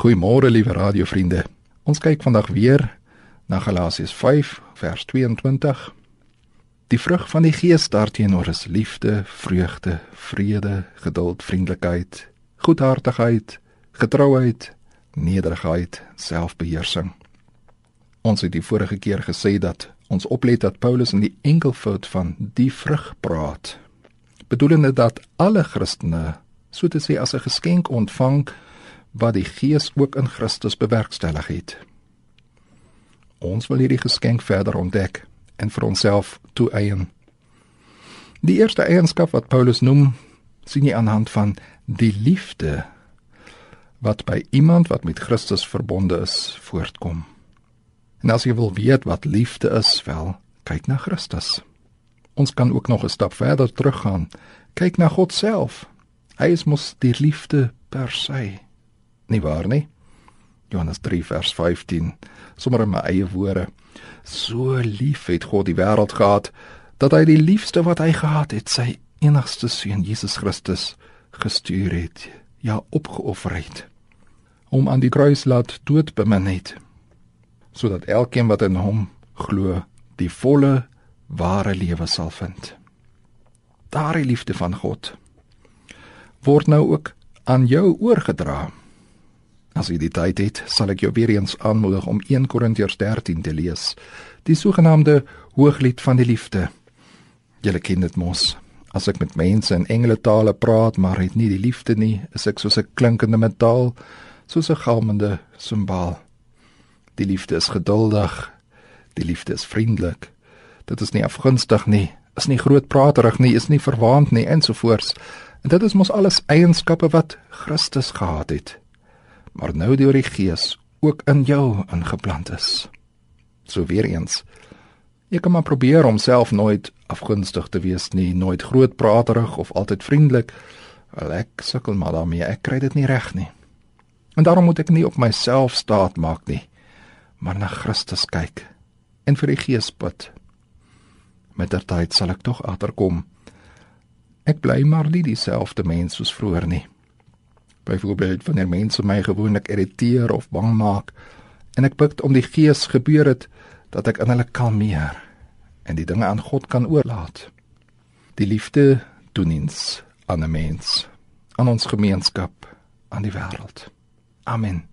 Goeiemôre liewe radiovriende. Ons kyk vandag weer na Galasiërs 5 vers 22. Die vrug van die Gees daarteenoor is liefde, vreugde, vrede, geduld, vriendelikheid, goedhartigheid, getrouheid, nederigheid, selfbeheersing. Ons het die vorige keer gesê dat ons oplet dat Paulus in die enkelvoud van die vrug praat. Bedoelende dat alle Christene, so te sê as 'n geskenk ontvang, wat die Gees ook in Christus bewerkstellig het. Ons wil hierdie geskenk verder ontdek en vir onsself toeëien. Die eerste eienskap wat Paulus noem, sien jy aan die hand van die liefde wat by iemand wat met Christus verbonde is, voortkom. En as jy wil weet wat liefde is, wel, kyk na Christus. Ons kan ook nog 'n stap verder teruggaan. Kyk na God self. Hy is mos die liefde per se nie waar nie? Johannes 3 vers 15. Sommige in my eie woorde. So lief het God die wêreld gehad dat hy die liefste wat hy gehad het, sy enigste seun Jesus Christus gestuur het, ja opgeoffer het om aan die kruis laat dood bemin het sodat elkeen wat in hom glo die volle ware lewe sal vind. Daardie liefde van God word nou ook aan jou oorgedra. As jy die tyd het, sal ek jou weer eens aanmoedig om 1 Korintiërs 13 te lees, die sogenaamde Hooglied van die Liefde. Julle ken dit mos. As ek met mense in engeletale praat, maar het nie die liefde nie, is ek soos 'n klinkende metaal, soos 'n galmende simbaal. Die liefde is geduldig. Die liefde is vriendelik. Dit is nie afgunstig nie, is nie grootpraterig nie, is nie verwaand nie ensovoorts. En dit is mos alles eienskappe wat Christus gehad het maar nou deur die Gees ook in jou ingeplant is. So weer eens. Jy kan maar probeer om self nooit afgunstig te wees nie, nooit grootpraterig of altyd vriendelik. Wel ek sukkel maar daarmee, ek kry dit nie reg nie. En daarom moet ek nie op myself staat maak nie, maar na Christus kyk en vir die Gees bid. Met der tyd sal ek tog agterkom. Ek bly maar nie dieselfde mens soos vroeër nie. Byvoorbeeld wanneer mense my gewoonlik irriteer of bang maak en ek bid om die gees gebeur het dat ek in hulle kalmeer en die dinge aan God kan oorlaat. Die liefde doen ons aan 'n mens, aan ons gemeenskap, aan die wêreld. Amen.